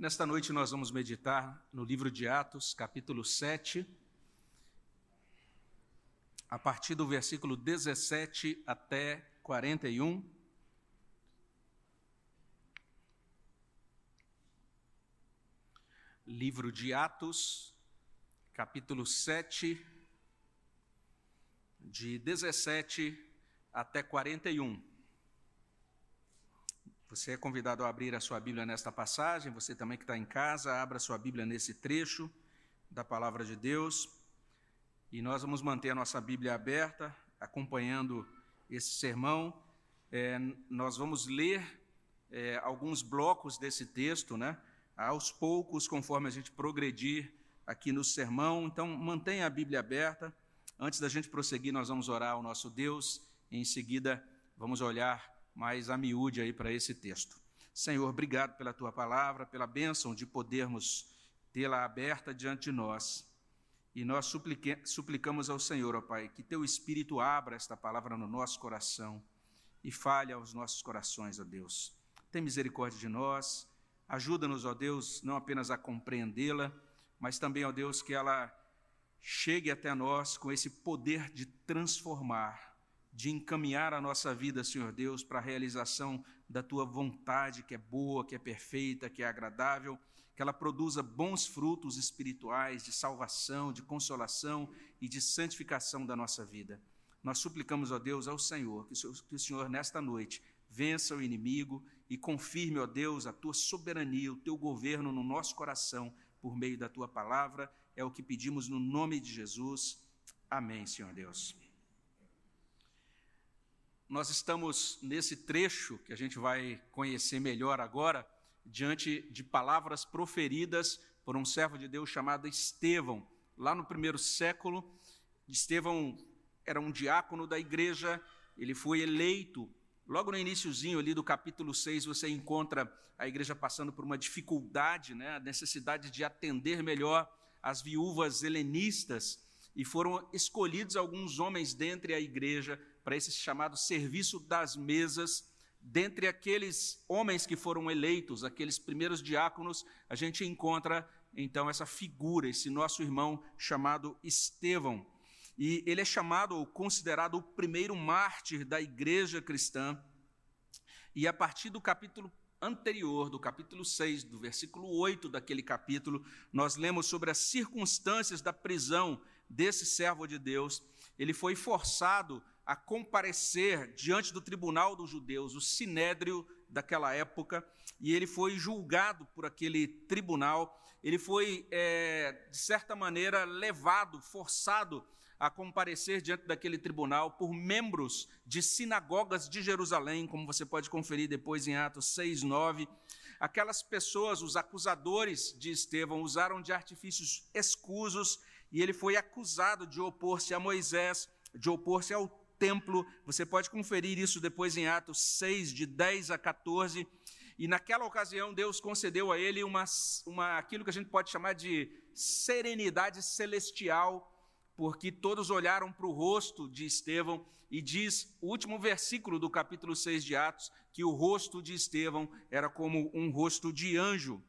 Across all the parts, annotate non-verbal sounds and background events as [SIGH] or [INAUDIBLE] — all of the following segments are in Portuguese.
Nesta noite nós vamos meditar no livro de Atos, capítulo 7, a partir do versículo 17 até 41. Livro de Atos, capítulo 7, de 17 até 41. Você é convidado a abrir a sua Bíblia nesta passagem, você também que está em casa, abra sua Bíblia nesse trecho da palavra de Deus. E nós vamos manter a nossa Bíblia aberta, acompanhando esse sermão. É, nós vamos ler é, alguns blocos desse texto, né? Aos poucos, conforme a gente progredir aqui no sermão. Então, mantenha a Bíblia aberta. Antes da gente prosseguir, nós vamos orar ao nosso Deus. Em seguida, vamos olhar mais a miúde aí para esse texto. Senhor, obrigado pela tua palavra, pela bênção de podermos tê-la aberta diante de nós. E nós suplicamos ao Senhor, ó Pai, que teu Espírito abra esta palavra no nosso coração e fale aos nossos corações, ó Deus. Tem misericórdia de nós, ajuda-nos, ó Deus, não apenas a compreendê-la, mas também, ó Deus, que ela chegue até nós com esse poder de transformar de encaminhar a nossa vida, Senhor Deus, para a realização da tua vontade, que é boa, que é perfeita, que é agradável, que ela produza bons frutos espirituais de salvação, de consolação e de santificação da nossa vida. Nós suplicamos, ó Deus, ao Senhor, que o Senhor, nesta noite, vença o inimigo e confirme, ó Deus, a tua soberania, o teu governo no nosso coração, por meio da tua palavra. É o que pedimos no nome de Jesus. Amém, Senhor Deus nós estamos nesse trecho que a gente vai conhecer melhor agora, diante de palavras proferidas por um servo de Deus chamado Estevão. Lá no primeiro século, Estevão era um diácono da igreja, ele foi eleito. Logo no iníciozinho ali do capítulo 6, você encontra a igreja passando por uma dificuldade, né, a necessidade de atender melhor as viúvas helenistas, e foram escolhidos alguns homens dentre a igreja para esse chamado serviço das mesas. Dentre aqueles homens que foram eleitos, aqueles primeiros diáconos, a gente encontra então essa figura, esse nosso irmão chamado Estevão. E ele é chamado ou considerado o primeiro mártir da igreja cristã. E a partir do capítulo anterior, do capítulo 6, do versículo 8 daquele capítulo, nós lemos sobre as circunstâncias da prisão desse servo de Deus. Ele foi forçado a comparecer diante do tribunal dos judeus, o sinédrio daquela época, e ele foi julgado por aquele tribunal. Ele foi, é, de certa maneira, levado, forçado a comparecer diante daquele tribunal por membros de sinagogas de Jerusalém, como você pode conferir depois em Atos 6, 9. Aquelas pessoas, os acusadores de Estevão, usaram de artifícios escusos e ele foi acusado de opor-se a Moisés, de opor-se ao templo. Você pode conferir isso depois em Atos 6, de 10 a 14. E naquela ocasião, Deus concedeu a ele uma, uma, aquilo que a gente pode chamar de serenidade celestial, porque todos olharam para o rosto de Estevão e diz o último versículo do capítulo 6 de Atos que o rosto de Estevão era como um rosto de anjo.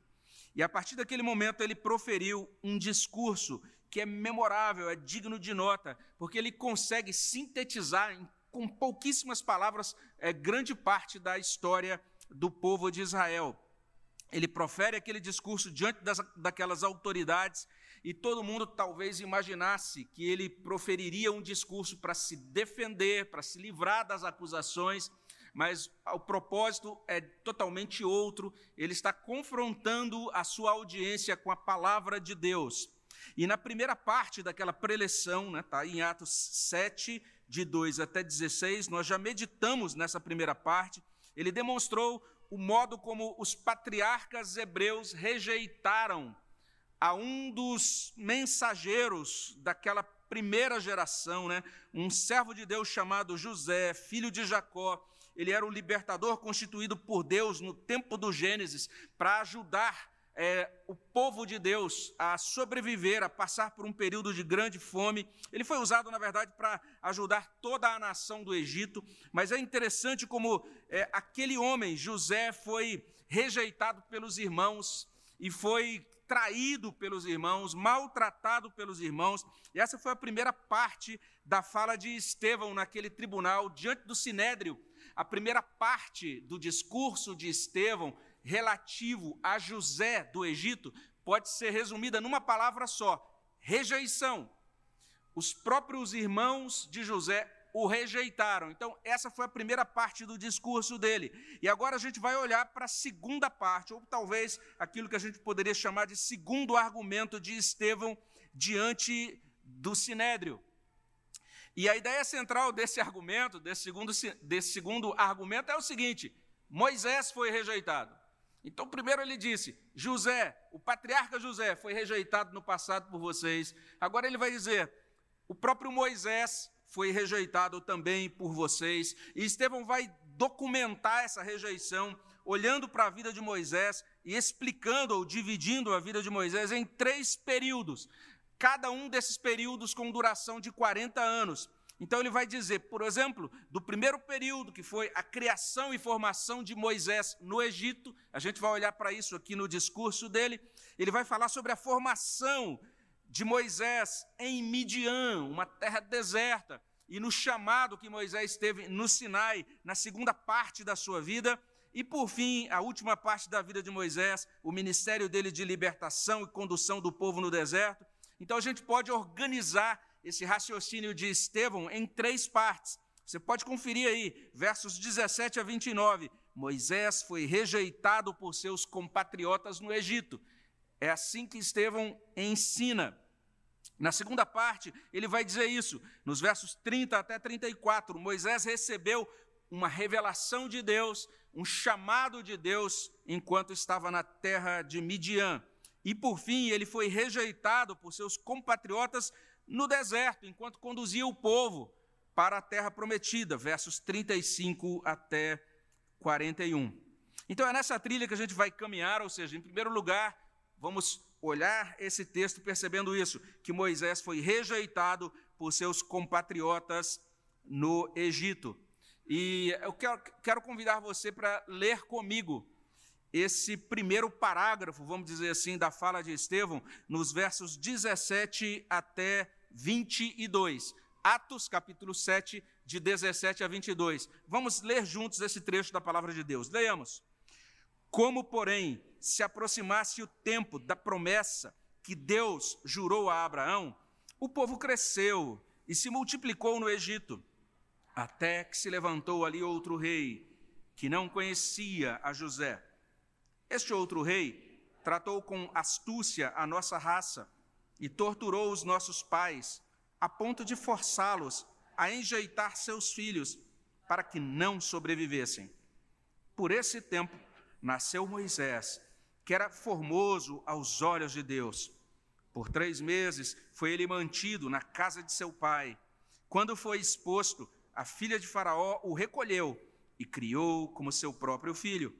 E a partir daquele momento ele proferiu um discurso que é memorável, é digno de nota, porque ele consegue sintetizar em, com pouquíssimas palavras é, grande parte da história do povo de Israel. Ele profere aquele discurso diante das, daquelas autoridades e todo mundo talvez imaginasse que ele proferiria um discurso para se defender, para se livrar das acusações, mas o propósito é totalmente outro. Ele está confrontando a sua audiência com a palavra de Deus. E na primeira parte daquela preleção, né, tá em Atos 7, de 2 até 16, nós já meditamos nessa primeira parte. Ele demonstrou o modo como os patriarcas hebreus rejeitaram a um dos mensageiros daquela primeira geração, né? um servo de Deus chamado José, filho de Jacó. Ele era o libertador constituído por Deus no tempo do Gênesis para ajudar é, o povo de Deus a sobreviver, a passar por um período de grande fome. Ele foi usado, na verdade, para ajudar toda a nação do Egito, mas é interessante como é, aquele homem, José, foi rejeitado pelos irmãos e foi traído pelos irmãos, maltratado pelos irmãos. E essa foi a primeira parte da fala de Estevão naquele tribunal, diante do sinédrio. A primeira parte do discurso de Estevão relativo a José do Egito pode ser resumida numa palavra só: rejeição. Os próprios irmãos de José o rejeitaram. Então, essa foi a primeira parte do discurso dele. E agora a gente vai olhar para a segunda parte, ou talvez aquilo que a gente poderia chamar de segundo argumento de Estevão diante do sinédrio. E a ideia central desse argumento, desse segundo, desse segundo argumento, é o seguinte: Moisés foi rejeitado. Então, primeiro ele disse: José, o patriarca José, foi rejeitado no passado por vocês. Agora ele vai dizer: o próprio Moisés foi rejeitado também por vocês. E Estevão vai documentar essa rejeição, olhando para a vida de Moisés e explicando ou dividindo a vida de Moisés em três períodos, cada um desses períodos com duração de 40 anos. Então ele vai dizer, por exemplo, do primeiro período, que foi a criação e formação de Moisés no Egito, a gente vai olhar para isso aqui no discurso dele, ele vai falar sobre a formação de Moisés em Midian, uma terra deserta, e no chamado que Moisés teve no Sinai, na segunda parte da sua vida, e por fim, a última parte da vida de Moisés, o ministério dele de libertação e condução do povo no deserto. Então a gente pode organizar esse raciocínio de Estevão em três partes. Você pode conferir aí, versos 17 a 29. Moisés foi rejeitado por seus compatriotas no Egito. É assim que Estevão ensina. Na segunda parte, ele vai dizer isso, nos versos 30 até 34. Moisés recebeu uma revelação de Deus, um chamado de Deus, enquanto estava na terra de Midian. E por fim, ele foi rejeitado por seus compatriotas no deserto, enquanto conduzia o povo para a terra prometida, versos 35 até 41. Então é nessa trilha que a gente vai caminhar, ou seja, em primeiro lugar, vamos olhar esse texto percebendo isso, que Moisés foi rejeitado por seus compatriotas no Egito. E eu quero, quero convidar você para ler comigo esse primeiro parágrafo, vamos dizer assim, da fala de Estevão, nos versos 17 até 22. Atos, capítulo 7, de 17 a 22. Vamos ler juntos esse trecho da palavra de Deus. Leiamos. Como, porém, se aproximasse o tempo da promessa que Deus jurou a Abraão, o povo cresceu e se multiplicou no Egito, até que se levantou ali outro rei, que não conhecia a José. Este outro rei tratou com astúcia a nossa raça e torturou os nossos pais, a ponto de forçá-los a enjeitar seus filhos para que não sobrevivessem. Por esse tempo, nasceu Moisés, que era formoso aos olhos de Deus. Por três meses foi ele mantido na casa de seu pai. Quando foi exposto, a filha de Faraó o recolheu e criou como seu próprio filho.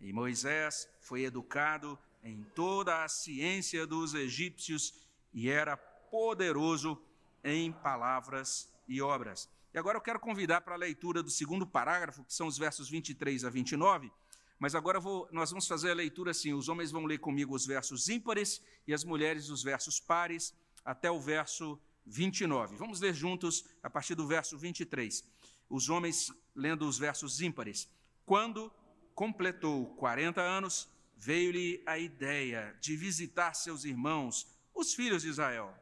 E Moisés foi educado em toda a ciência dos egípcios e era poderoso em palavras e obras. E agora eu quero convidar para a leitura do segundo parágrafo, que são os versos 23 a 29 mas agora vou, nós vamos fazer a leitura assim: os homens vão ler comigo os versos ímpares e as mulheres os versos pares, até o verso 29. Vamos ler juntos a partir do verso 23. Os homens lendo os versos ímpares. Quando completou 40 anos, veio-lhe a ideia de visitar seus irmãos, os filhos de Israel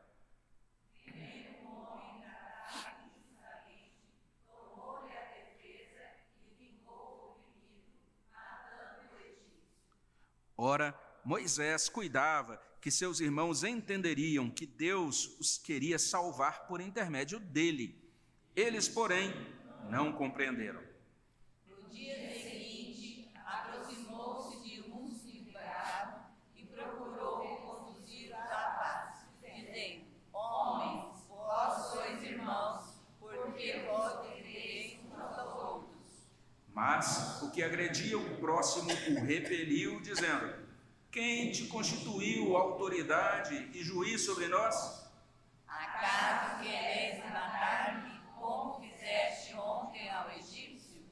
Ora, Moisés cuidava que seus irmãos entenderiam que Deus os queria salvar por intermédio dele. Eles, porém, não compreenderam. No dia seguinte, aproximou-se de uns que liberaram e procurou reconduzir os rapazes, dizendo: Homens, vós sois irmãos, porque vós devereis uns aos outros. Mas o que agredia o próximo o repeliu, dizendo: Quem te constituiu autoridade e juiz sobre nós? Acaso quereis matar-me como fizeste ontem ao egípcio?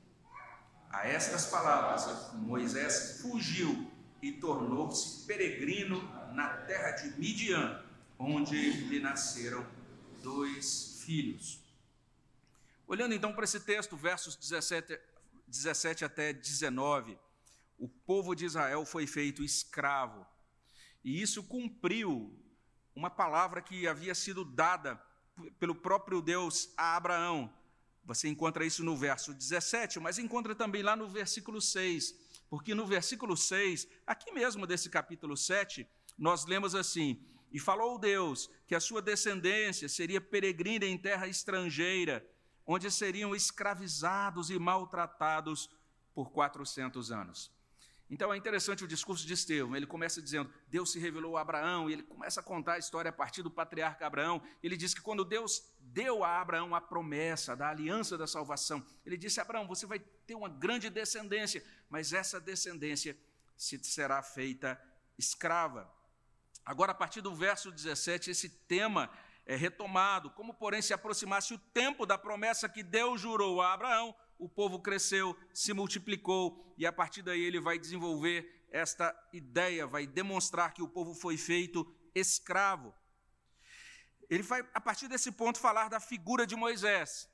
A estas palavras, Moisés fugiu e tornou-se peregrino na terra de Midian, onde lhe nasceram dois filhos. Olhando então para esse texto, versos 17, 17 até 19, o povo de Israel foi feito escravo, e isso cumpriu uma palavra que havia sido dada pelo próprio Deus a Abraão. Você encontra isso no verso 17, mas encontra também lá no versículo 6, porque no versículo 6, aqui mesmo desse capítulo 7, nós lemos assim: E falou Deus que a sua descendência seria peregrina em terra estrangeira, onde seriam escravizados e maltratados por 400 anos. Então é interessante o discurso de Estevão. Ele começa dizendo: Deus se revelou a Abraão, e ele começa a contar a história a partir do patriarca Abraão. Ele diz que quando Deus deu a Abraão a promessa da aliança da salvação, ele disse: Abraão, você vai ter uma grande descendência, mas essa descendência se será feita escrava. Agora, a partir do verso 17, esse tema é retomado. Como, porém, se aproximasse o tempo da promessa que Deus jurou a Abraão, o povo cresceu, se multiplicou, e a partir daí ele vai desenvolver esta ideia, vai demonstrar que o povo foi feito escravo. Ele vai, a partir desse ponto, falar da figura de Moisés.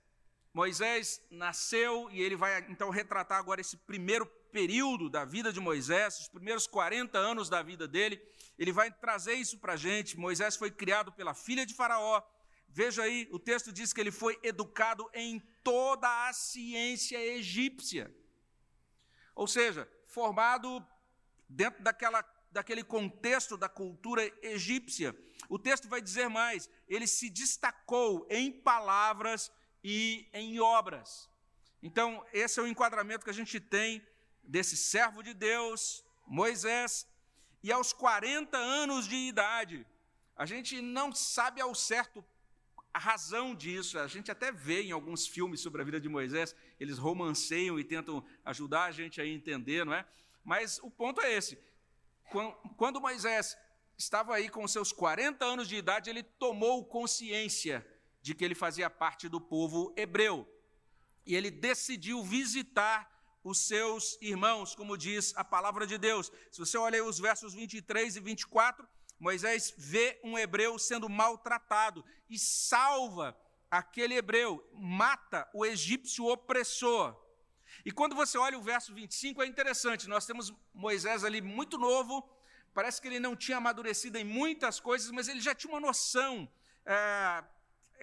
Moisés nasceu e ele vai então retratar agora esse primeiro período da vida de Moisés, os primeiros 40 anos da vida dele. Ele vai trazer isso para a gente. Moisés foi criado pela filha de Faraó, Veja aí, o texto diz que ele foi educado em toda a ciência egípcia. Ou seja, formado dentro daquela, daquele contexto da cultura egípcia. O texto vai dizer mais: ele se destacou em palavras e em obras. Então, esse é o enquadramento que a gente tem desse servo de Deus, Moisés, e aos 40 anos de idade, a gente não sabe ao certo a razão disso, a gente até vê em alguns filmes sobre a vida de Moisés, eles romanceiam e tentam ajudar a gente a entender, não é? Mas o ponto é esse: quando Moisés estava aí com seus 40 anos de idade, ele tomou consciência de que ele fazia parte do povo hebreu. E ele decidiu visitar os seus irmãos, como diz a palavra de Deus. Se você olha os versos 23 e 24, Moisés vê um hebreu sendo maltratado e salva aquele hebreu, mata o egípcio opressor. E quando você olha o verso 25, é interessante, nós temos Moisés ali muito novo, parece que ele não tinha amadurecido em muitas coisas, mas ele já tinha uma noção, é,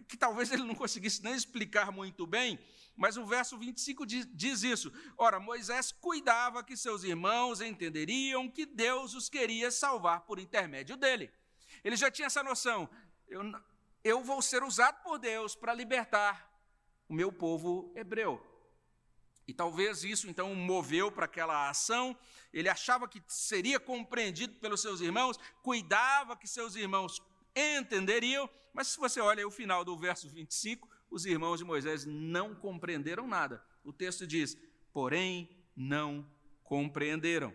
que talvez ele não conseguisse nem explicar muito bem, mas o verso 25 diz, diz isso. Ora, Moisés cuidava que seus irmãos entenderiam que Deus os queria salvar por intermédio dele. Ele já tinha essa noção. Eu, eu vou ser usado por Deus para libertar o meu povo hebreu. E talvez isso então o moveu para aquela ação. Ele achava que seria compreendido pelos seus irmãos, cuidava que seus irmãos entenderiam, mas se você olha o final do verso 25, os irmãos de Moisés não compreenderam nada. O texto diz: porém, não compreenderam.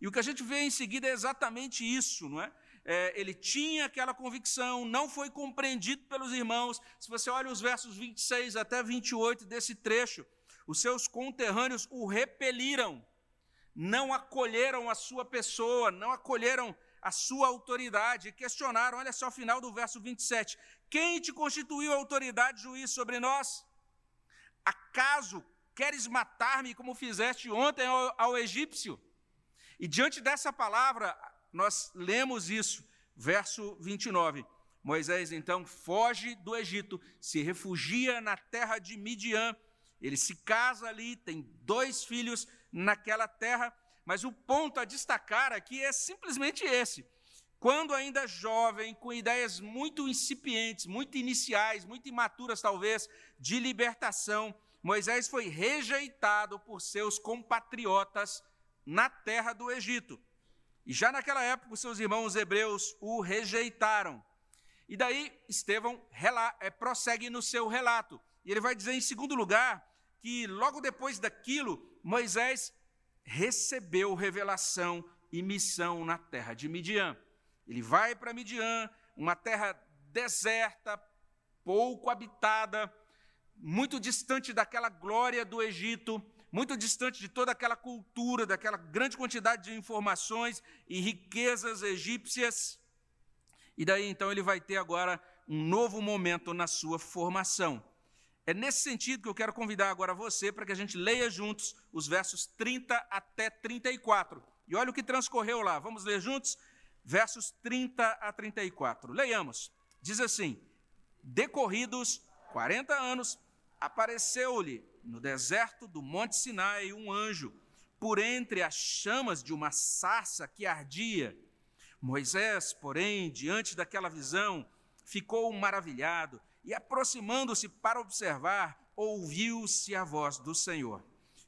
E o que a gente vê em seguida é exatamente isso, não é? é? ele tinha aquela convicção, não foi compreendido pelos irmãos. Se você olha os versos 26 até 28 desse trecho, os seus conterrâneos o repeliram, não acolheram a sua pessoa, não acolheram a sua autoridade, e questionaram, olha só o final do verso 27, quem te constituiu autoridade juiz sobre nós? Acaso queres matar-me como fizeste ontem ao, ao egípcio? E diante dessa palavra, nós lemos isso, verso 29. Moisés então foge do Egito, se refugia na terra de Midian. Ele se casa ali, tem dois filhos naquela terra, mas o ponto a destacar aqui é simplesmente esse: quando ainda jovem, com ideias muito incipientes, muito iniciais, muito imaturas talvez, de libertação, Moisés foi rejeitado por seus compatriotas na terra do Egito. E já naquela época, os seus irmãos hebreus o rejeitaram. E daí, Estevão é, prossegue no seu relato. E ele vai dizer, em segundo lugar, que logo depois daquilo, Moisés recebeu revelação e missão na terra de Midian. Ele vai para Midian, uma terra deserta, pouco habitada, muito distante daquela glória do Egito. muito distante de toda aquela cultura, daquela grande quantidade de informações e riquezas egípcias. E daí então ele vai ter agora um novo momento na sua formação. É nesse sentido que eu quero convidar agora você para que a gente leia juntos os versos 30 até 34. E olha o que transcorreu lá. Vamos ler juntos? Versos 30 a 34. Leiamos. Diz assim: Decorridos 40 anos, apareceu-lhe no deserto do Monte Sinai um anjo, por entre as chamas de uma sarça que ardia. Moisés, porém, diante daquela visão, ficou maravilhado e, aproximando-se para observar, ouviu-se a voz do Senhor: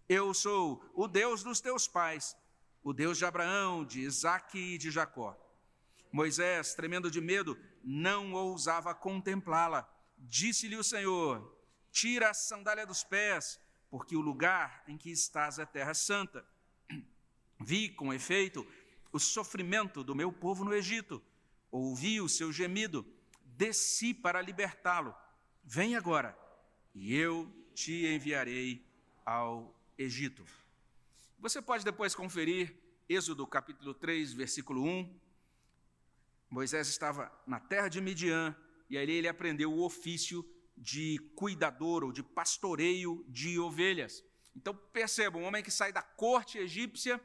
Eu sou o Deus dos teus pais, o Deus de Abraão, de Isaque e de Jacó. Moisés, tremendo de medo, não ousava contemplá-la. Disse-lhe o Senhor: Tira a sandália dos pés, porque o lugar em que estás é terra santa. [CLEARS THROAT] Vi, com efeito, o sofrimento do meu povo no Egito, ouvi o seu gemido, desci para libertá-lo. Vem agora, e eu te enviarei ao Egito. Você pode depois conferir Êxodo capítulo 3, versículo 1. Moisés estava na terra de Midian e ali ele aprendeu o ofício de cuidador ou de pastoreio de ovelhas. Então percebam, um homem que sai da corte egípcia,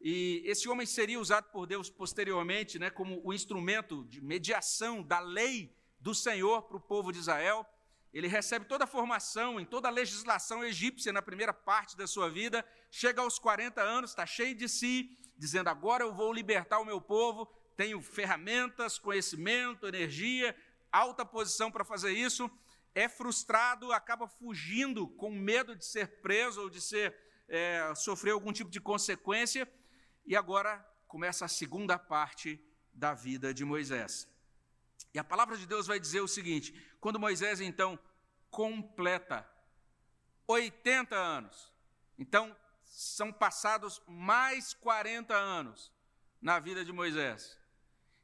e esse homem seria usado por Deus posteriormente né, como o instrumento de mediação da lei do Senhor para o povo de Israel. Ele recebe toda a formação em toda a legislação egípcia na primeira parte da sua vida, chega aos 40 anos, está cheio de si, dizendo: Agora eu vou libertar o meu povo, tenho ferramentas, conhecimento, energia, alta posição para fazer isso é frustrado, acaba fugindo com medo de ser preso ou de ser é, sofrer algum tipo de consequência, e agora começa a segunda parte da vida de Moisés. E a palavra de Deus vai dizer o seguinte: quando Moisés então completa 80 anos, então são passados mais 40 anos na vida de Moisés.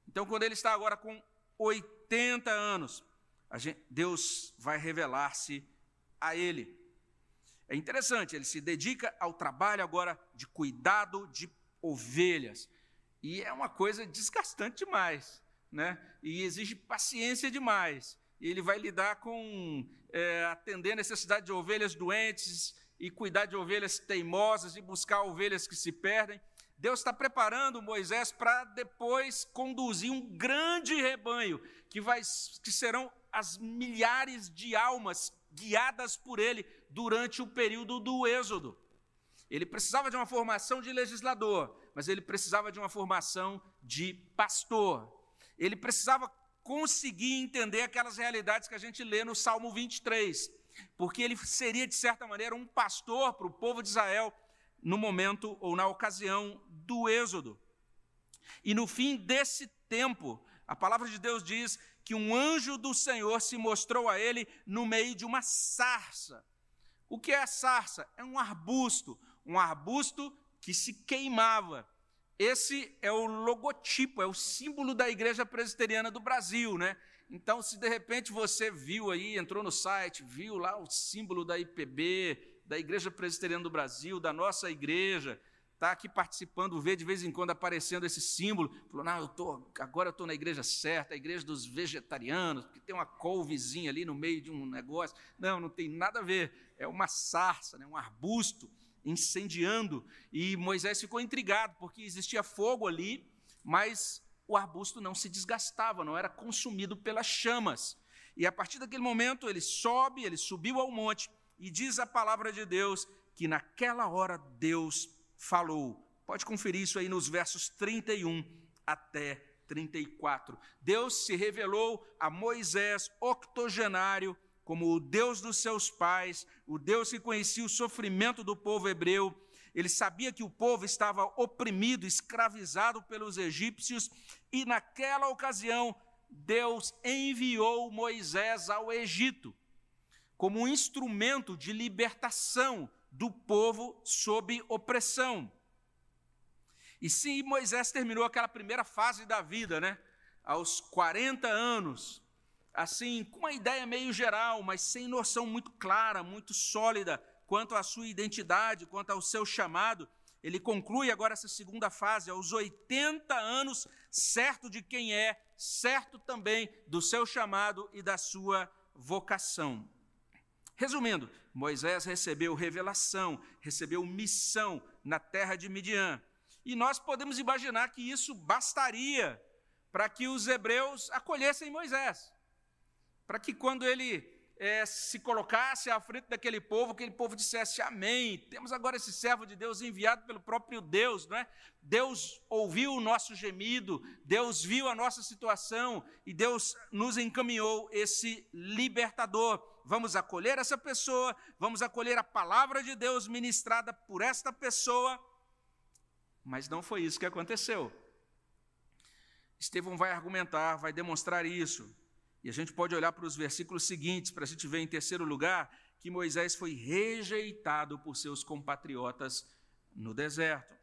Então, quando ele está agora com 80 anos, gente, Deus vai revelar-se a ele. É interessante, ele se dedica ao trabalho agora de cuidado de ovelhas. E é uma coisa desgastante demais, né? E exige paciência demais. E ele vai lidar com é, atender a necessidade de ovelhas doentes e cuidar de ovelhas teimosas e buscar ovelhas que se perdem. Deus está preparando Moisés para depois conduzir um grande rebanho que, vai, que serão as milhares de almas guiadas por ele durante o período do Êxodo. Ele precisava de uma formação de legislador, mas ele precisava de uma formação de pastor. Ele precisava conseguir entender aquelas realidades que a gente lê no Salmo 23, porque ele seria, de certa maneira, um pastor para o povo de Israel no momento ou na ocasião do Êxodo. E no fim desse tempo, a palavra de Deus diz que um anjo do Senhor se mostrou a ele no meio de uma sarça. O que é a sarça? É um arbusto, um arbusto que se queimava. Esse é o logotipo, é o símbolo da Igreja Presbiteriana do Brasil, né? Então, se de repente você viu aí, entrou no site, viu lá o símbolo da IPB, da Igreja Presbiteriana do Brasil, da nossa igreja, está aqui participando, vê de vez em quando aparecendo esse símbolo, falou, não, eu tô, agora eu estou na igreja certa, a igreja dos vegetarianos, porque tem uma couvezinha ali no meio de um negócio. Não, não tem nada a ver, é uma sarça, né, um arbusto incendiando. E Moisés ficou intrigado, porque existia fogo ali, mas o arbusto não se desgastava, não era consumido pelas chamas. E a partir daquele momento ele sobe, ele subiu ao monte, e diz a palavra de Deus que naquela hora Deus falou. Pode conferir isso aí nos versos 31 até 34. Deus se revelou a Moisés, octogenário, como o Deus dos seus pais, o Deus que conhecia o sofrimento do povo hebreu. Ele sabia que o povo estava oprimido, escravizado pelos egípcios, e naquela ocasião Deus enviou Moisés ao Egito como um instrumento de libertação do povo sob opressão. E se Moisés terminou aquela primeira fase da vida, né, aos 40 anos, assim, com uma ideia meio geral, mas sem noção muito clara, muito sólida quanto à sua identidade, quanto ao seu chamado. Ele conclui agora essa segunda fase, aos 80 anos, certo de quem é, certo também do seu chamado e da sua vocação. Resumindo, Moisés recebeu revelação, recebeu missão na terra de Midian. E nós podemos imaginar que isso bastaria para que os hebreus acolhessem Moisés. Para que quando ele é, se colocasse à frente daquele povo, aquele povo dissesse amém. Temos agora esse servo de Deus enviado pelo próprio Deus, não é? Deus ouviu o nosso gemido, Deus viu a nossa situação e Deus nos encaminhou esse libertador. Vamos acolher essa pessoa, vamos acolher a palavra de Deus ministrada por esta pessoa. Mas não foi isso que aconteceu. Estevão vai argumentar, vai demonstrar isso. E a gente pode olhar para os versículos seguintes para a gente ver, em terceiro lugar, que Moisés foi rejeitado por seus compatriotas no deserto.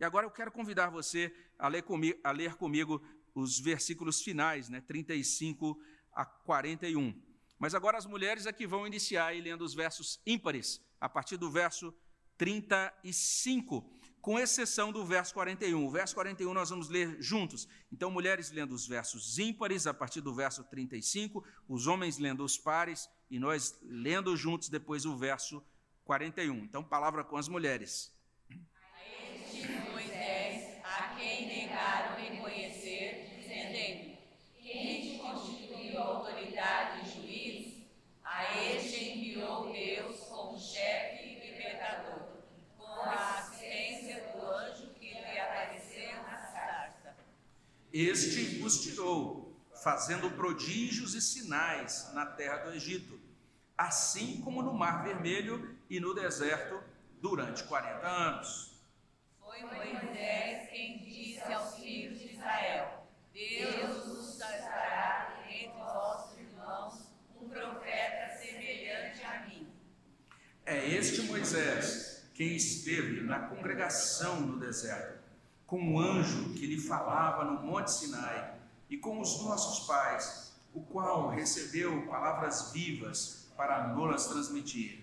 E agora eu quero convidar você a ler comigo, a ler comigo os versículos finais, né, 35 a 41. Mas agora as mulheres aqui vão iniciar lendo os versos ímpares, a partir do verso 35 com exceção do verso 41. O verso 41 nós vamos ler juntos. Então, mulheres lendo os versos ímpares, a partir do verso 35, os homens lendo os pares, e nós lendo juntos depois o verso 41. Então, palavra com as mulheres. A este Moisés, a quem negaram reconhecer, dizendo: Quem te constituiu autoridade e juiz? A este enviou Deus como chefe e libertador, com a Este os tirou, fazendo prodígios e sinais na terra do Egito, assim como no Mar Vermelho e no deserto durante 40 anos. Foi Moisés quem disse aos filhos de Israel: Deus nos dará entre vossos irmãos um profeta semelhante a mim. É este Moisés quem esteve na congregação no deserto com o anjo que lhe falava no Monte Sinai, e com os nossos pais, o qual recebeu palavras vivas para nos transmitir.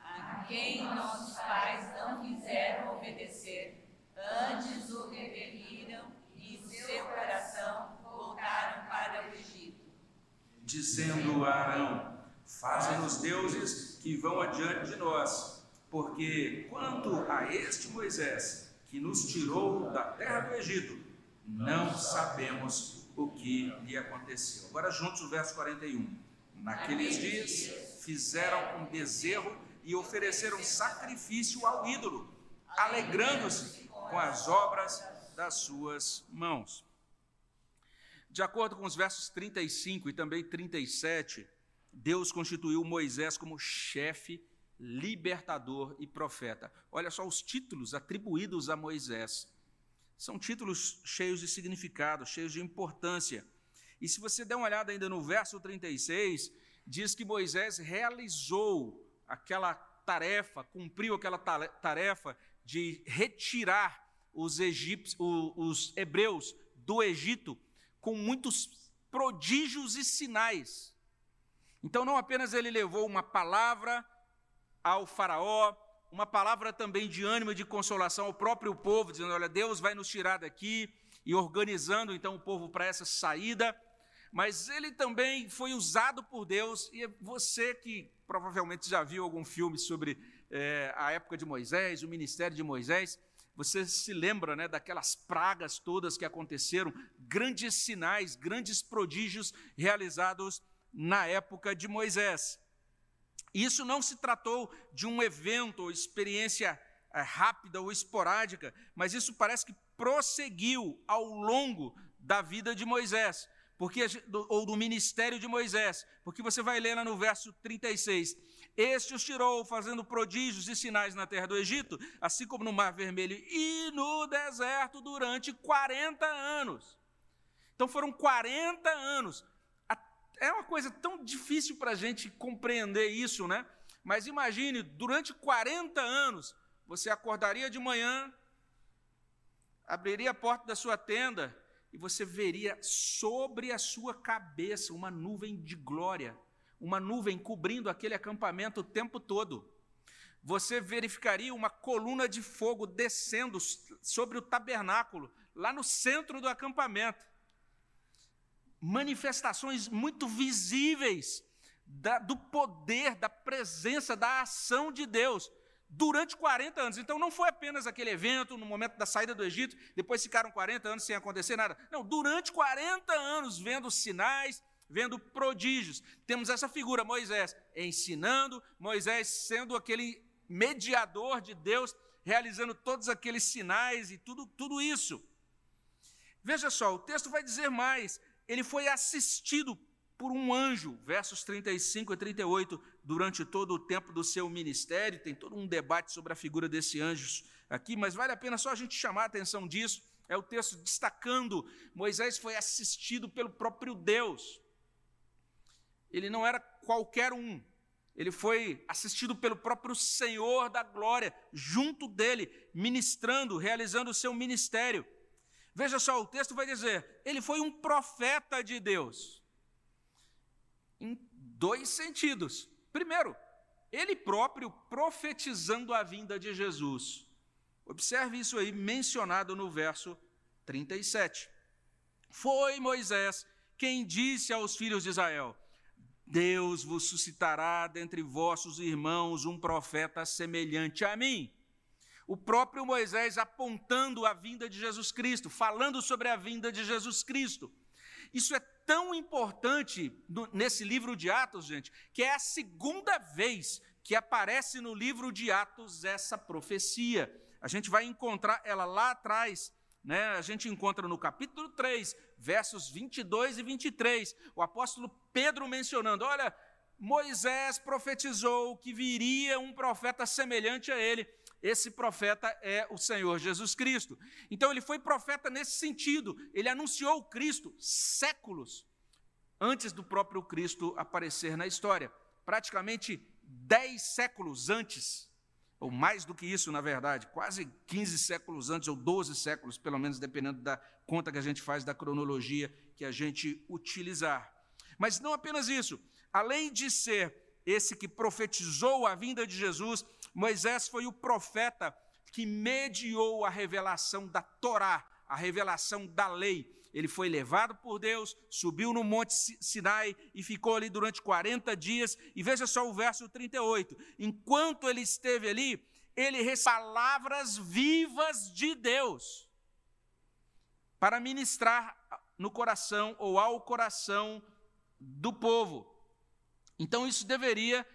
A quem nossos pais não quiseram obedecer, antes o repeliram e seu coração voltaram para o Egito. Dizendo a Arão: Faze-nos deuses que vão adiante de nós, porque quanto a este Moisés, que nos tirou da terra do Egito, não sabemos o que lhe aconteceu. Agora, juntos, o verso 41. Naqueles dias fizeram um bezerro e ofereceram sacrifício ao ídolo, alegrando-se com as obras das suas mãos. De acordo com os versos 35 e também 37, Deus constituiu Moisés como chefe libertador e profeta. Olha só os títulos atribuídos a Moisés. São títulos cheios de significado, cheios de importância. E se você der uma olhada ainda no verso 36, diz que Moisés realizou aquela tarefa, cumpriu aquela tarefa de retirar os, egípcios, os hebreus do Egito com muitos prodígios e sinais. Então, não apenas ele levou uma palavra ao Faraó, uma palavra também de ânimo e de consolação ao próprio povo, dizendo: Olha, Deus vai nos tirar daqui, e organizando então o povo para essa saída. Mas ele também foi usado por Deus, e você que provavelmente já viu algum filme sobre é, a época de Moisés, o ministério de Moisés, você se lembra né, daquelas pragas todas que aconteceram, grandes sinais, grandes prodígios realizados na época de Moisés. Isso não se tratou de um evento ou experiência é, rápida ou esporádica, mas isso parece que prosseguiu ao longo da vida de Moisés, porque ou do ministério de Moisés, porque você vai ler lá no verso 36. Este os tirou fazendo prodígios e sinais na terra do Egito, assim como no Mar Vermelho e no deserto durante 40 anos. Então foram 40 anos é uma coisa tão difícil para a gente compreender isso, né? Mas imagine, durante 40 anos, você acordaria de manhã, abriria a porta da sua tenda e você veria sobre a sua cabeça uma nuvem de glória, uma nuvem cobrindo aquele acampamento o tempo todo. você verificaria uma coluna de fogo descendo sobre o tabernáculo, lá no centro do acampamento. Manifestações muito visíveis da, do poder, da presença, da ação de Deus durante 40 anos. Então não foi apenas aquele evento no momento da saída do Egito, depois ficaram 40 anos sem acontecer nada. Não, durante 40 anos vendo sinais, vendo prodígios. Temos essa figura, Moisés ensinando, Moisés sendo aquele mediador de Deus, realizando todos aqueles sinais e tudo, tudo isso. Veja só, o texto vai dizer mais. Ele foi assistido por um anjo, versos 35 e 38, durante todo o tempo do seu ministério. Tem todo um debate sobre a figura desse anjo aqui, mas vale a pena só a gente chamar a atenção disso. É o texto destacando: Moisés foi assistido pelo próprio Deus. Ele não era qualquer um, ele foi assistido pelo próprio Senhor da glória, junto dele, ministrando, realizando o seu ministério. Veja só, o texto vai dizer: ele foi um profeta de Deus. Em dois sentidos. Primeiro, ele próprio profetizando a vinda de Jesus. Observe isso aí, mencionado no verso 37. Foi Moisés quem disse aos filhos de Israel: Deus vos suscitará dentre vossos irmãos um profeta semelhante a mim. O próprio Moisés apontando a vinda de Jesus Cristo, falando sobre a vinda de Jesus Cristo. Isso é tão importante nesse livro de Atos, gente, que é a segunda vez que aparece no livro de Atos essa profecia. A gente vai encontrar ela lá atrás, né? A gente encontra no capítulo 3, versos 22 e 23, o apóstolo Pedro mencionando: olha, Moisés profetizou que viria um profeta semelhante a ele. Esse profeta é o Senhor Jesus Cristo. Então ele foi profeta nesse sentido. Ele anunciou o Cristo séculos antes do próprio Cristo aparecer na história. Praticamente dez séculos antes, ou mais do que isso, na verdade, quase 15 séculos antes, ou 12 séculos, pelo menos, dependendo da conta que a gente faz da cronologia que a gente utilizar. Mas não apenas isso, além de ser esse que profetizou a vinda de Jesus, Moisés foi o profeta que mediou a revelação da Torá, a revelação da lei. Ele foi levado por Deus, subiu no Monte Sinai e ficou ali durante 40 dias. E veja só o verso 38. Enquanto ele esteve ali, ele recebeu palavras vivas de Deus para ministrar no coração ou ao coração do povo. Então isso deveria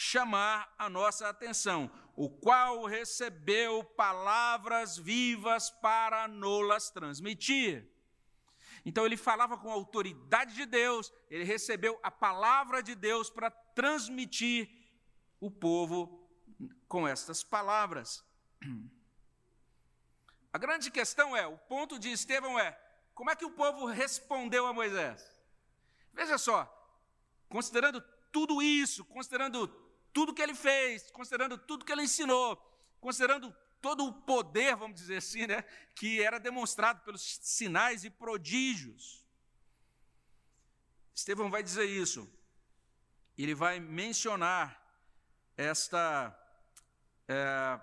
chamar a nossa atenção, o qual recebeu palavras vivas para nolas transmitir. Então ele falava com a autoridade de Deus, ele recebeu a palavra de Deus para transmitir o povo com estas palavras. [CLEARS THROAT] A grande questão é, o ponto de Estevão é, como é que o povo respondeu a Moisés? Veja só, considerando tudo isso, considerando tudo que ele fez, considerando tudo que ele ensinou, considerando todo o poder, vamos dizer assim, né, que era demonstrado pelos sinais e prodígios. Estevão vai dizer isso. Ele vai mencionar esta, é,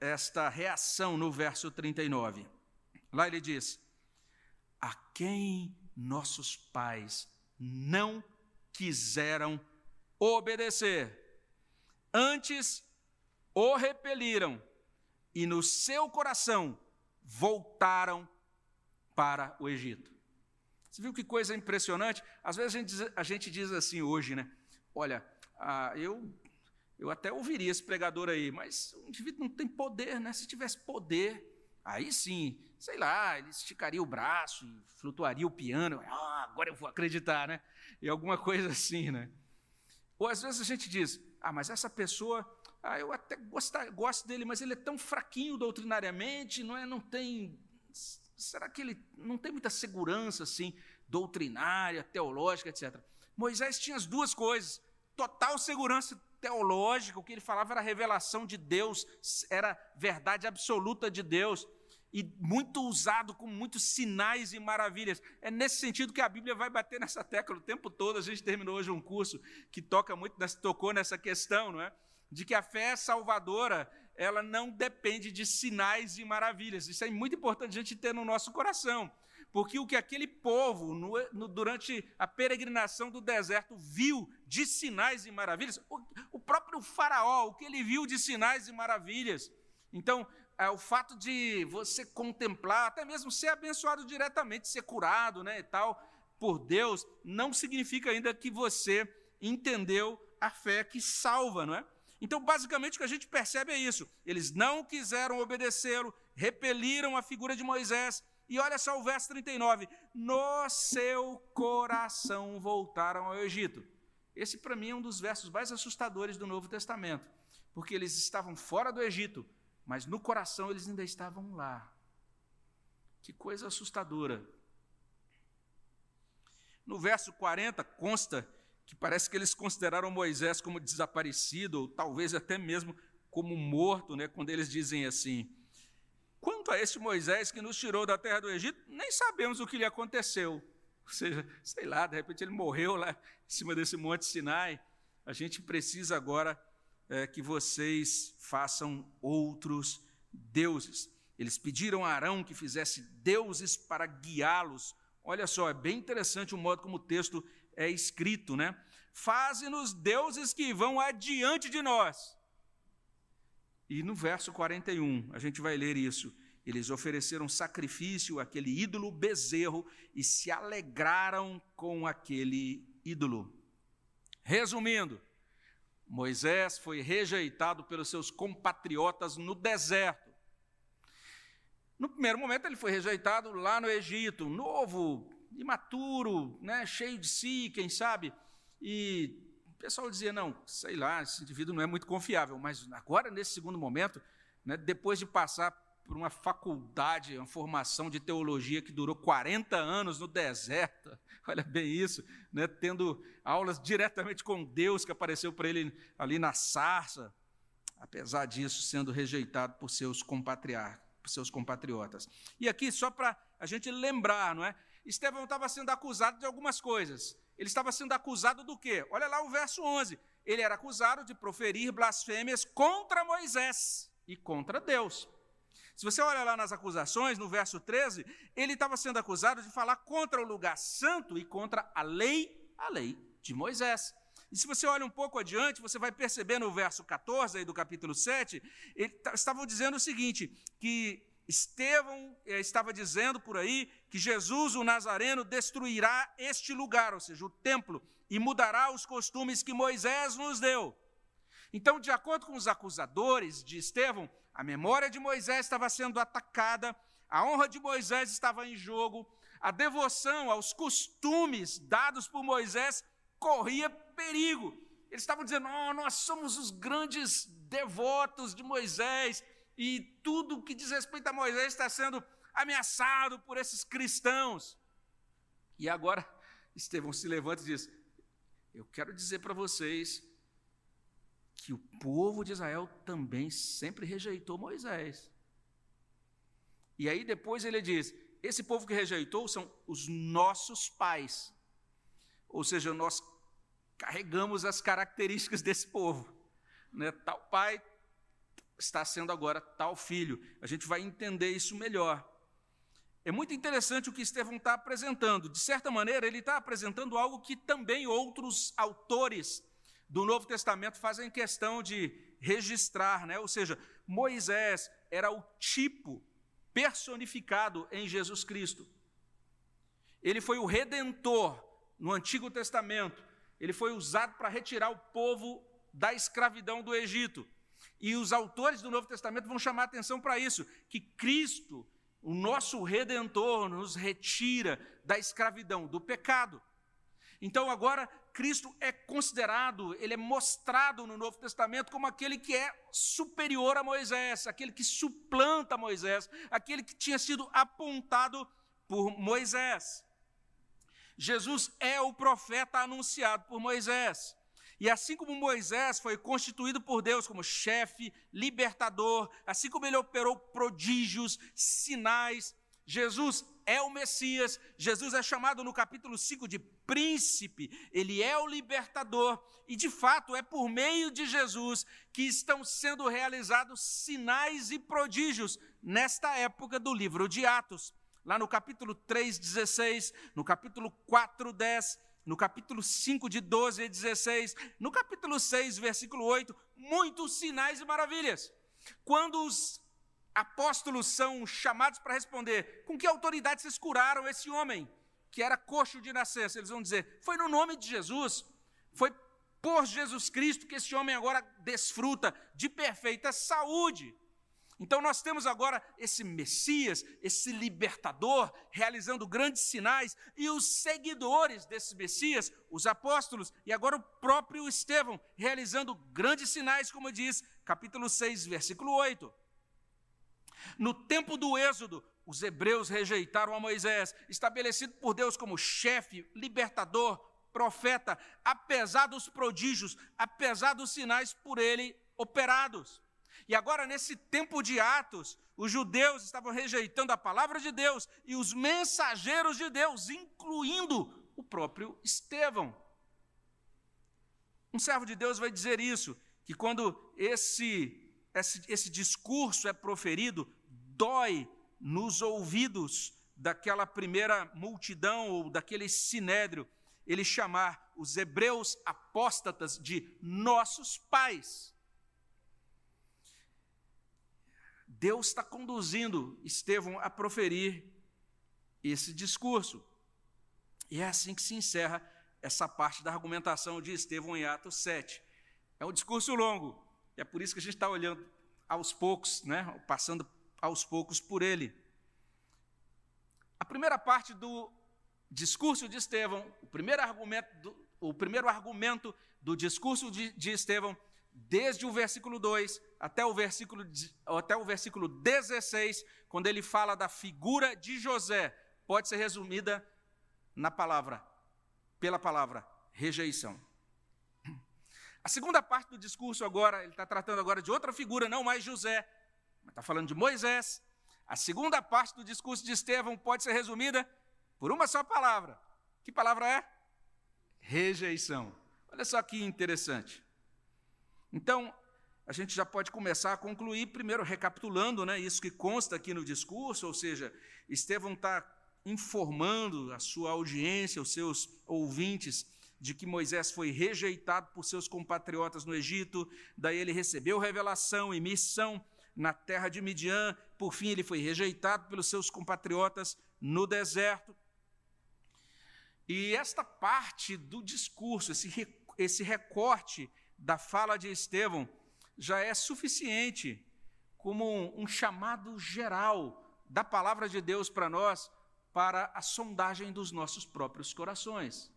esta reação no verso 39. Lá ele diz: A quem nossos pais não quiseram obedecer. Antes o repeliram e no seu coração voltaram para o Egito. Você viu que coisa impressionante? Às vezes a gente diz, a gente diz assim hoje, né? Olha, ah, eu, eu até ouviria esse pregador aí, mas o indivíduo não tem poder, né? Se tivesse poder, aí sim, sei lá, ele esticaria o braço e flutuaria o piano. Ah, agora eu vou acreditar, né? E alguma coisa assim, né? Ou às vezes a gente diz, ah, mas essa pessoa, ah, eu até gostar, gosto dele, mas ele é tão fraquinho doutrinariamente, não é? Não tem, será que ele não tem muita segurança assim doutrinária, teológica, etc. Moisés tinha as duas coisas: total segurança teológica, o que ele falava era revelação de Deus, era verdade absoluta de Deus e muito usado com muitos sinais e maravilhas. É nesse sentido que a Bíblia vai bater nessa tecla o tempo todo. A gente terminou hoje um curso que toca muito, tocou nessa questão, não é? de que a fé salvadora, ela não depende de sinais e maravilhas. Isso é muito importante a gente ter no nosso coração. Porque o que aquele povo, no, no, durante a peregrinação do deserto, viu de sinais e maravilhas, o, o próprio Faraó, o que ele viu de sinais e maravilhas. Então, é, o fato de você contemplar, até mesmo ser abençoado diretamente, ser curado né, e tal, por Deus, não significa ainda que você entendeu a fé que salva, não é? Então, basicamente, o que a gente percebe é isso. Eles não quiseram obedecê-lo, repeliram a figura de Moisés. E olha só o verso 39. No seu coração voltaram ao Egito. Esse, para mim, é um dos versos mais assustadores do Novo Testamento. Porque eles estavam fora do Egito, mas no coração eles ainda estavam lá. Que coisa assustadora. No verso 40 consta que parece que eles consideraram Moisés como desaparecido, ou talvez até mesmo como morto, né, quando eles dizem assim: Quanto a esse Moisés que nos tirou da terra do Egito, nem sabemos o que lhe aconteceu. Ou seja, sei lá, de repente ele morreu lá em cima desse monte Sinai. A gente precisa agora é, que vocês façam outros deuses. Eles pediram a Arão que fizesse deuses para guiá-los. Olha só, é bem interessante o modo como o texto é escrito, né? Faze-nos deuses que vão adiante de nós. E no verso 41, a gente vai ler isso. Eles ofereceram sacrifício àquele ídolo bezerro e se alegraram com aquele ídolo. Resumindo, Moisés foi rejeitado pelos seus compatriotas no deserto. No primeiro momento, ele foi rejeitado lá no Egito, novo, imaturo, né, cheio de si, quem sabe, e o pessoal dizia: não, sei lá, esse indivíduo não é muito confiável, mas agora, nesse segundo momento, né, depois de passar por uma faculdade, uma formação de teologia que durou 40 anos no deserto, [LAUGHS] olha bem isso, né, tendo aulas diretamente com Deus que apareceu para ele ali na sarça, apesar disso, sendo rejeitado por seus. Por seus compatriotas. E aqui, só para a gente lembrar, não é? Estevão estava sendo acusado de algumas coisas. Ele estava sendo acusado do quê? Olha lá o verso 11. Ele era acusado de proferir blasfêmias contra Moisés e contra Deus. Se você olha lá nas acusações, no verso 13, ele estava sendo acusado de falar contra o lugar santo e contra a lei, a lei de Moisés. E se você olha um pouco adiante, você vai perceber no verso 14 aí do capítulo 7, ele, estavam dizendo o seguinte: que Estevão eh, estava dizendo por aí que Jesus, o Nazareno, destruirá este lugar, ou seja, o templo, e mudará os costumes que Moisés nos deu. Então, de acordo com os acusadores de Estevão, a memória de Moisés estava sendo atacada, a honra de Moisés estava em jogo, a devoção aos costumes dados por Moisés corria perigo. Eles estavam dizendo: oh, nós somos os grandes devotos de Moisés, e tudo que diz respeito a Moisés está sendo ameaçado por esses cristãos. E agora Estevão se levanta e diz: Eu quero dizer para vocês que o povo de Israel também sempre rejeitou Moisés. E aí depois ele diz: Esse povo que rejeitou são os nossos pais. Ou seja, nós carregamos as características desse povo. Né? Tal pai, está sendo agora tal filho. A gente vai entender isso melhor. É muito interessante o que Estevão está apresentando. De certa maneira, ele está apresentando algo que também outros autores do Novo Testamento fazem questão de registrar, né? Ou seja, Moisés era o tipo personificado em Jesus Cristo. Ele foi o redentor no Antigo Testamento. Ele foi usado para retirar o povo da escravidão do Egito. E os autores do Novo Testamento vão chamar atenção para isso, que Cristo, o nosso redentor, nos retira da escravidão, do pecado. Então agora Cristo é considerado, ele é mostrado no Novo Testamento como aquele que é superior a Moisés, aquele que suplanta Moisés, aquele que tinha sido apontado por Moisés. Jesus é o profeta anunciado por Moisés. E assim como Moisés foi constituído por Deus como chefe, libertador, assim como ele operou prodígios, sinais, Jesus é o Messias, Jesus é chamado no capítulo 5 de príncipe, ele é o libertador, e de fato é por meio de Jesus que estão sendo realizados sinais e prodígios nesta época do livro de Atos. Lá no capítulo 3, 16, no capítulo 4, 10, no capítulo 5, de 12 a 16, no capítulo 6, versículo 8, muitos sinais e maravilhas. Quando os apóstolos são chamados para responder: com que autoridade vocês curaram esse homem que era coxo de nascença? Eles vão dizer: foi no nome de Jesus, foi por Jesus Cristo que esse homem agora desfruta de perfeita saúde. Então nós temos agora esse Messias, esse libertador, realizando grandes sinais, e os seguidores desse Messias, os apóstolos, e agora o próprio Estevão, realizando grandes sinais, como diz capítulo 6, versículo 8. No tempo do Êxodo, os hebreus rejeitaram a Moisés, estabelecido por Deus como chefe, libertador, profeta, apesar dos prodígios, apesar dos sinais por ele operados. E agora, nesse tempo de Atos, os judeus estavam rejeitando a palavra de Deus e os mensageiros de Deus, incluindo o próprio Estevão. Um servo de Deus vai dizer isso, que quando esse esse, esse discurso é proferido, dói nos ouvidos daquela primeira multidão ou daquele sinédrio, ele chamar os hebreus apóstatas de nossos pais. Deus está conduzindo Estevão a proferir esse discurso. E é assim que se encerra essa parte da argumentação de Estevão em Atos 7. É um discurso longo, é por isso que a gente está olhando aos poucos, né, passando aos poucos por ele. A primeira parte do discurso de Estevão, o primeiro argumento do, o primeiro argumento do discurso de, de Estevão, desde o versículo 2 até o versículo, até o versículo 16, quando ele fala da figura de José, pode ser resumida na palavra, pela palavra rejeição. A segunda parte do discurso agora, ele está tratando agora de outra figura, não mais José, mas está falando de Moisés. A segunda parte do discurso de Estevão pode ser resumida por uma só palavra. Que palavra é? Rejeição. Olha só que interessante. Então, a gente já pode começar a concluir, primeiro recapitulando né, isso que consta aqui no discurso, ou seja, Estevão está informando a sua audiência, os seus ouvintes, de que Moisés foi rejeitado por seus compatriotas no Egito, daí ele recebeu revelação e missão na terra de Midian, por fim ele foi rejeitado pelos seus compatriotas no deserto. E esta parte do discurso, esse, esse recorte da fala de Estevão, já é suficiente como um, um chamado geral da palavra de Deus para nós, para a sondagem dos nossos próprios corações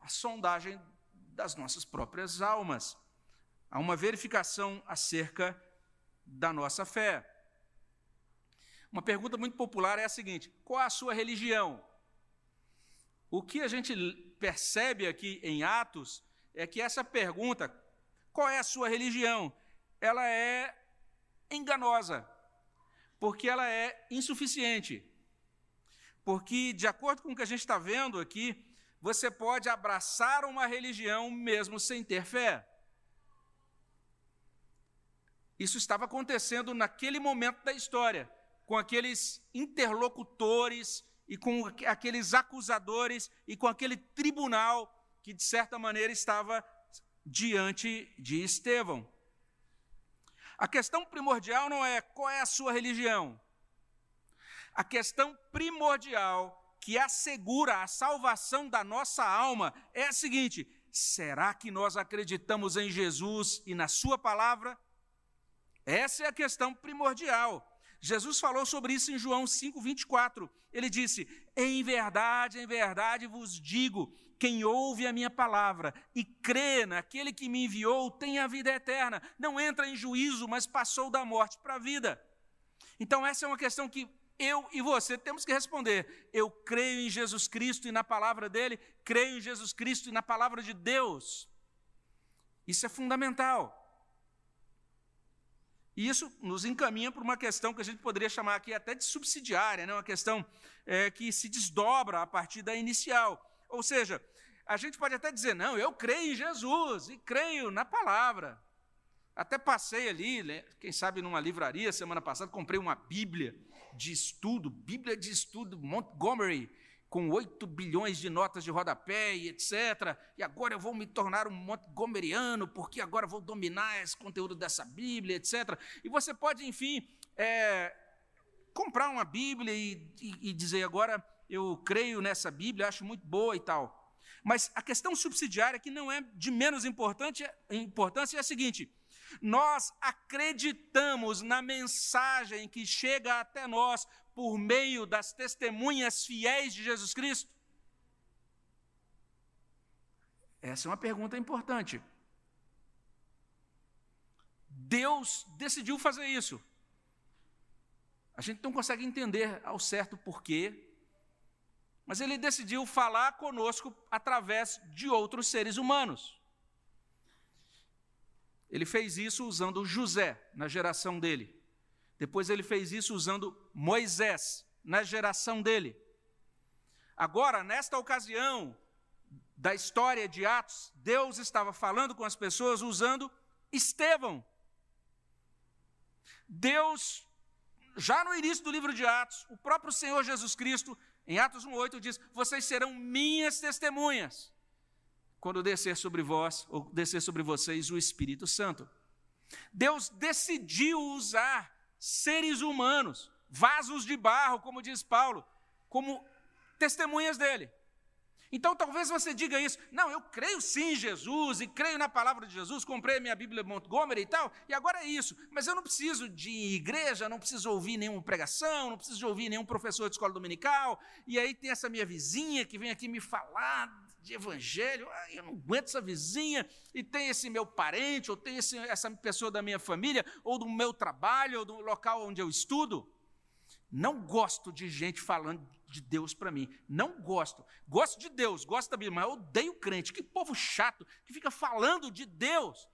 a sondagem das nossas próprias almas, a uma verificação acerca da nossa fé. Uma pergunta muito popular é a seguinte: qual a sua religião? O que a gente percebe aqui em Atos é que essa pergunta, qual é a sua religião? Ela é enganosa, porque ela é insuficiente. Porque, de acordo com o que a gente está vendo aqui, você pode abraçar uma religião mesmo sem ter fé. Isso estava acontecendo naquele momento da história, com aqueles interlocutores e com aqueles acusadores e com aquele tribunal que, de certa maneira, estava diante de Estevão. A questão primordial não é qual é a sua religião. A questão primordial que assegura a salvação da nossa alma é a seguinte: será que nós acreditamos em Jesus e na Sua palavra? Essa é a questão primordial. Jesus falou sobre isso em João 5,24. Ele disse: Em verdade, em verdade vos digo: quem ouve a minha palavra e crê naquele que me enviou tem a vida eterna. Não entra em juízo, mas passou da morte para a vida. Então, essa é uma questão que eu e você temos que responder: eu creio em Jesus Cristo e na palavra dele, creio em Jesus Cristo e na palavra de Deus. Isso é fundamental. E isso nos encaminha para uma questão que a gente poderia chamar aqui até de subsidiária, né? uma questão é, que se desdobra a partir da inicial. Ou seja, a gente pode até dizer, não, eu creio em Jesus e creio na palavra. Até passei ali, quem sabe numa livraria, semana passada, comprei uma Bíblia de estudo, Bíblia de estudo Montgomery, com 8 bilhões de notas de rodapé e etc. E agora eu vou me tornar um Montgomeryano, porque agora vou dominar esse conteúdo dessa Bíblia, etc. E você pode, enfim, é, comprar uma Bíblia e, e, e dizer agora eu creio nessa Bíblia, acho muito boa e tal. Mas a questão subsidiária, que não é de menos importância, importância é a seguinte: nós acreditamos na mensagem que chega até nós por meio das testemunhas fiéis de Jesus Cristo? Essa é uma pergunta importante. Deus decidiu fazer isso. A gente não consegue entender ao certo porquê, mas ele decidiu falar conosco através de outros seres humanos. Ele fez isso usando José na geração dele. Depois ele fez isso usando Moisés na geração dele. Agora, nesta ocasião da história de Atos, Deus estava falando com as pessoas usando Estevão. Deus, já no início do livro de Atos, o próprio Senhor Jesus Cristo, em Atos 1,8, diz: Vocês serão minhas testemunhas quando descer sobre vós, ou descer sobre vocês o Espírito Santo. Deus decidiu usar seres humanos, vasos de barro, como diz Paulo, como testemunhas dele. Então talvez você diga isso, não, eu creio sim em Jesus e creio na palavra de Jesus, comprei minha Bíblia Montgomery e tal, e agora é isso, mas eu não preciso de igreja, não preciso ouvir nenhuma pregação, não preciso ouvir nenhum professor de escola dominical, e aí tem essa minha vizinha que vem aqui me falar de evangelho, ah, eu não aguento essa vizinha, e tem esse meu parente, ou tem esse, essa pessoa da minha família, ou do meu trabalho, ou do local onde eu estudo. Não gosto de gente falando de Deus para mim. Não gosto. Gosto de Deus, gosto da Bíblia, mas eu odeio crente. Que povo chato que fica falando de Deus.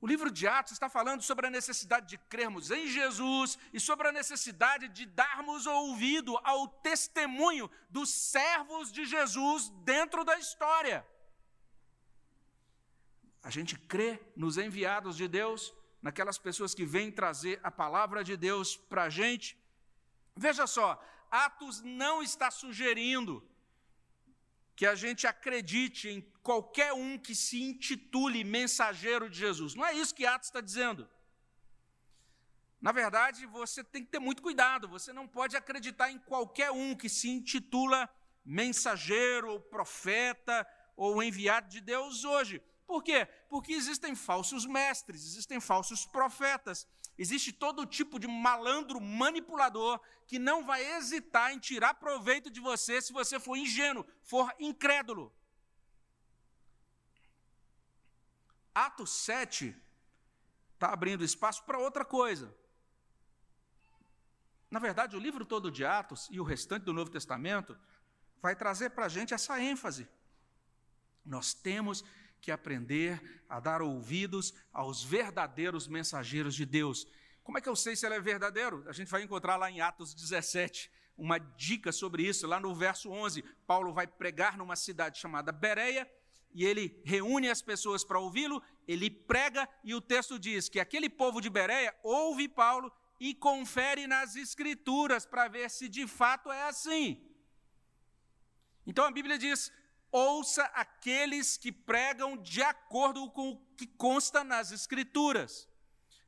O livro de Atos está falando sobre a necessidade de crermos em Jesus e sobre a necessidade de darmos ouvido ao testemunho dos servos de Jesus dentro da história. A gente crê nos enviados de Deus, naquelas pessoas que vêm trazer a palavra de Deus para a gente. Veja só, Atos não está sugerindo que a gente acredite em qualquer um que se intitule mensageiro de Jesus. Não é isso que Atos está dizendo. Na verdade, você tem que ter muito cuidado, você não pode acreditar em qualquer um que se intitula mensageiro, ou profeta ou enviado de Deus hoje. Por quê? Porque existem falsos mestres, existem falsos profetas, existe todo tipo de malandro manipulador que não vai hesitar em tirar proveito de você se você for ingênuo, for incrédulo. Atos 7 está abrindo espaço para outra coisa. Na verdade, o livro todo de Atos e o restante do Novo Testamento vai trazer para a gente essa ênfase. Nós temos que aprender a dar ouvidos aos verdadeiros mensageiros de Deus. Como é que eu sei se ele é verdadeiro? A gente vai encontrar lá em Atos 17 uma dica sobre isso. Lá no verso 11, Paulo vai pregar numa cidade chamada Bereia e ele reúne as pessoas para ouvi-lo, ele prega e o texto diz que aquele povo de Bereia ouve Paulo e confere nas escrituras para ver se de fato é assim. Então a Bíblia diz: ouça aqueles que pregam de acordo com o que consta nas Escrituras,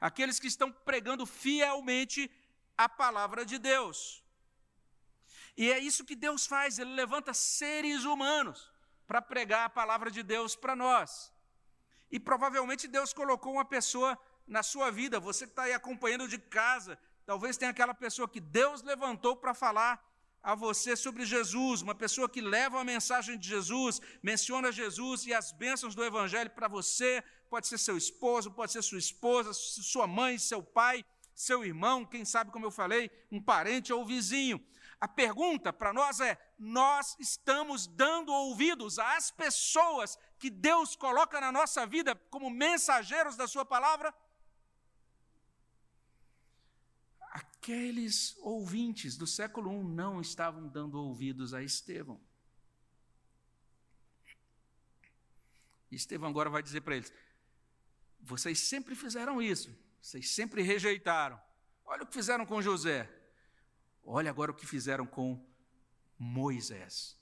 aqueles que estão pregando fielmente a palavra de Deus. E é isso que Deus faz, Ele levanta seres humanos para pregar a palavra de Deus para nós. E provavelmente Deus colocou uma pessoa na sua vida, você que está aí acompanhando de casa, talvez tenha aquela pessoa que Deus levantou para falar a você sobre Jesus, uma pessoa que leva a mensagem de Jesus, menciona Jesus e as bênçãos do Evangelho para você, pode ser seu esposo, pode ser sua esposa, sua mãe, seu pai, seu irmão, quem sabe, como eu falei, um parente ou vizinho. A pergunta para nós é: nós estamos dando ouvidos às pessoas que Deus coloca na nossa vida como mensageiros da Sua palavra? Aqueles ouvintes do século I não estavam dando ouvidos a Estevão. Estevão agora vai dizer para eles: vocês sempre fizeram isso, vocês sempre rejeitaram. Olha o que fizeram com José. Olha agora o que fizeram com Moisés.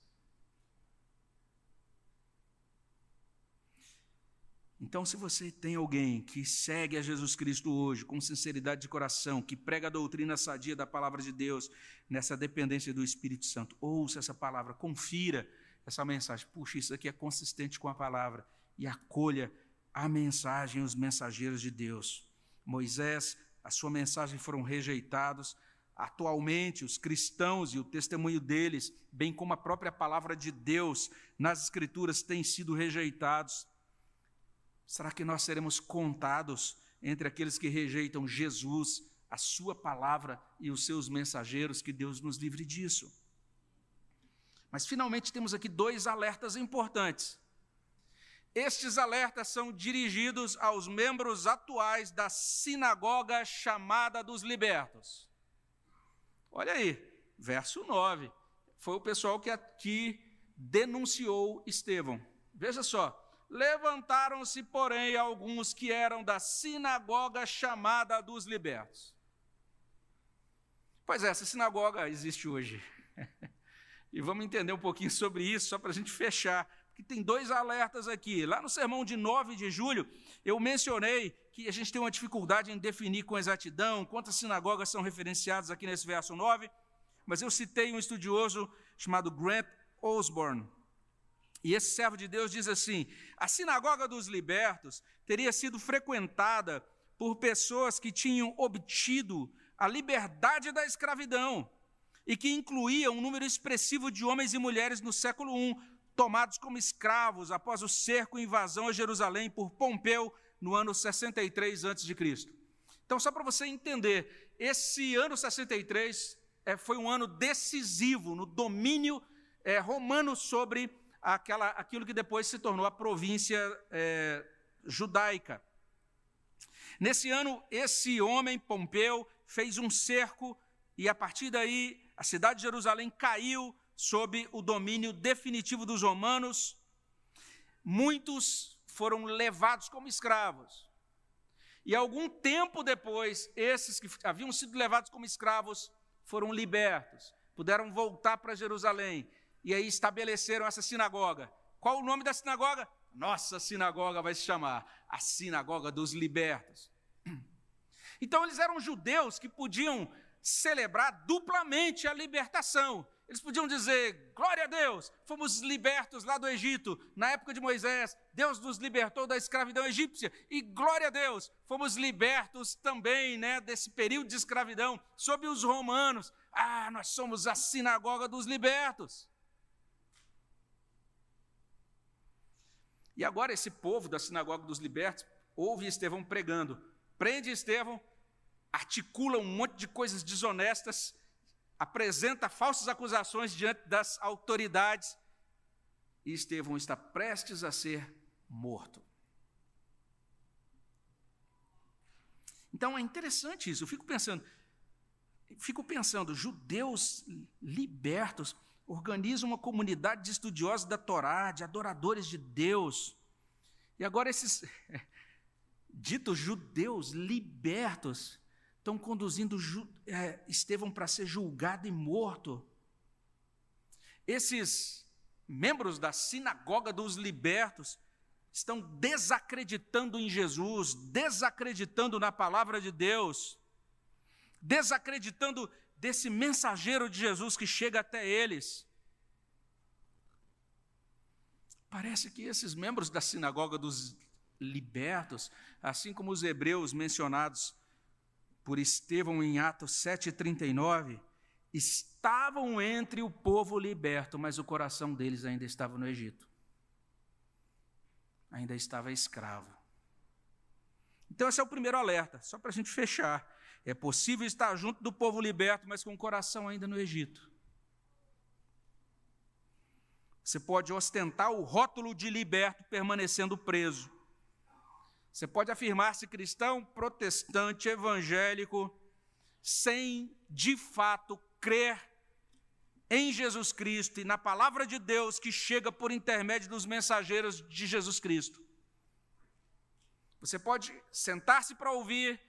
Então, se você tem alguém que segue a Jesus Cristo hoje, com sinceridade de coração, que prega a doutrina sadia da palavra de Deus, nessa dependência do Espírito Santo, ouça essa palavra, confira essa mensagem. Puxa, isso aqui é consistente com a palavra. E acolha a mensagem, os mensageiros de Deus. Moisés, a sua mensagem foram rejeitados. Atualmente, os cristãos e o testemunho deles, bem como a própria palavra de Deus nas Escrituras, têm sido rejeitados. Será que nós seremos contados entre aqueles que rejeitam Jesus, a Sua palavra e os seus mensageiros? Que Deus nos livre disso. Mas finalmente temos aqui dois alertas importantes. Estes alertas são dirigidos aos membros atuais da sinagoga chamada dos libertos. Olha aí, verso 9. Foi o pessoal que aqui denunciou Estevão. Veja só, Levantaram-se, porém, alguns que eram da sinagoga chamada dos libertos. Pois é, essa sinagoga existe hoje. [LAUGHS] e vamos entender um pouquinho sobre isso, só para a gente fechar. Porque tem dois alertas aqui. Lá no sermão de 9 de julho, eu mencionei que a gente tem uma dificuldade em definir com exatidão quantas sinagogas são referenciadas aqui nesse verso 9, mas eu citei um estudioso chamado Grant Osborne, e esse servo de Deus diz assim: a sinagoga dos libertos teria sido frequentada por pessoas que tinham obtido a liberdade da escravidão e que incluía um número expressivo de homens e mulheres no século I, tomados como escravos após o cerco e invasão a Jerusalém por Pompeu no ano 63 a.C. Então, só para você entender, esse ano 63 é, foi um ano decisivo no domínio é, romano sobre aquela, aquilo que depois se tornou a província é, judaica. Nesse ano, esse homem, Pompeu, fez um cerco e a partir daí a cidade de Jerusalém caiu sob o domínio definitivo dos romanos. Muitos foram levados como escravos. E algum tempo depois, esses que haviam sido levados como escravos foram libertos, puderam voltar para Jerusalém e aí estabeleceram essa sinagoga. Qual o nome da sinagoga? Nossa sinagoga vai se chamar a Sinagoga dos Libertos. [CLEARS THROAT] Então eles eram judeus que podiam celebrar duplamente a libertação. Eles podiam dizer: glória a Deus, fomos libertos lá do Egito, na época de Moisés, Deus nos libertou da escravidão egípcia, e glória a Deus, fomos libertos também né, desse período de escravidão sob os romanos. Ah, nós somos a sinagoga dos libertos. E agora esse povo da sinagoga dos libertos ouve Estevão pregando, prende Estevão, articula um monte de coisas desonestas, apresenta falsas acusações diante das autoridades, e Estevão está prestes a ser morto. Então é interessante isso, eu fico pensando, fico pensando, judeus libertos, organiza uma comunidade de estudiosos da Torá, de adoradores de Deus. E agora esses [LAUGHS] ditos judeus libertos estão conduzindo é, Estevão para ser julgado e morto. Esses membros da sinagoga dos libertos estão desacreditando em Jesus, desacreditando na palavra de Deus, desacreditando desse mensageiro de Jesus que chega até eles. Parece que esses membros da sinagoga dos libertos, assim como os hebreus mencionados por Estevão em Atos 7,39, estavam entre o povo liberto, mas o coração deles ainda estava no Egito. Ainda estava escravo. Então, esse é o primeiro alerta, só para a gente fechar. É possível estar junto do povo liberto, mas com o coração ainda no Egito. Você pode ostentar o rótulo de liberto permanecendo preso. Você pode afirmar-se cristão, protestante, evangélico, sem de fato crer em Jesus Cristo e na palavra de Deus que chega por intermédio dos mensageiros de Jesus Cristo. Você pode sentar-se para ouvir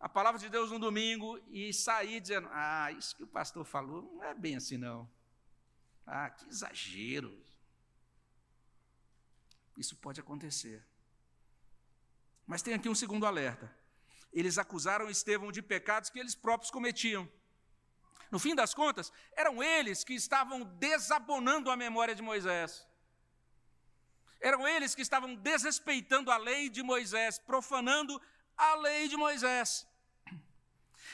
a palavra de Deus no domingo e sair dizendo: Ah, isso que o pastor falou não é bem assim, não. Ah, que exagero. Isso pode acontecer. Mas tem aqui um segundo alerta. Eles acusaram Estevão de pecados que eles próprios cometiam. No fim das contas, eram eles que estavam desabonando a memória de Moisés. Eram eles que estavam desrespeitando a lei de Moisés, profanando a lei de Moisés.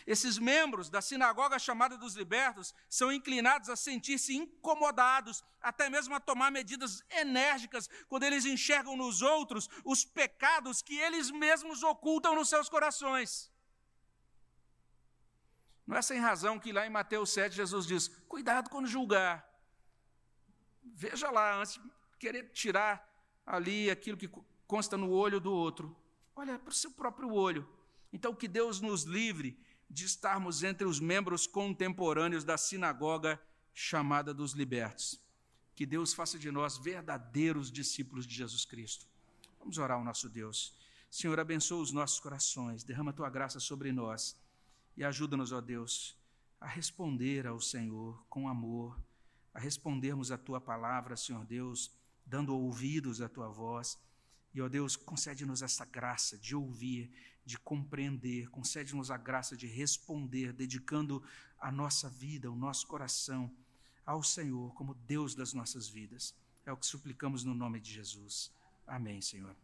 Esses membros da sinagoga chamada dos libertos são inclinados a sentir-se incomodados, até mesmo a tomar medidas enérgicas, quando eles enxergam nos outros os pecados que eles mesmos ocultam nos seus corações. Não é sem razão que lá em Mateus 7 Jesus diz: cuidado quando julgar. Veja lá, antes de querer tirar ali aquilo que consta no olho do outro, olha para o seu próprio olho. Então, que Deus nos livre de estarmos entre os membros contemporâneos da sinagoga chamada dos libertos. Que Deus faça de nós verdadeiros discípulos de Jesus Cristo. Vamos orar ao nosso Deus. Senhor, abençoa os nossos corações, derrama tua graça sobre nós e ajuda-nos, ó Deus, a responder ao Senhor com amor, a respondermos a tua palavra, Senhor Deus, dando ouvidos à tua voz. E, ó Deus, concede-nos essa graça de ouvir, de compreender, concede-nos a graça de responder, dedicando a nossa vida, o nosso coração ao Senhor como Deus das nossas vidas. É o que suplicamos no nome de Jesus. Amém, Senhor.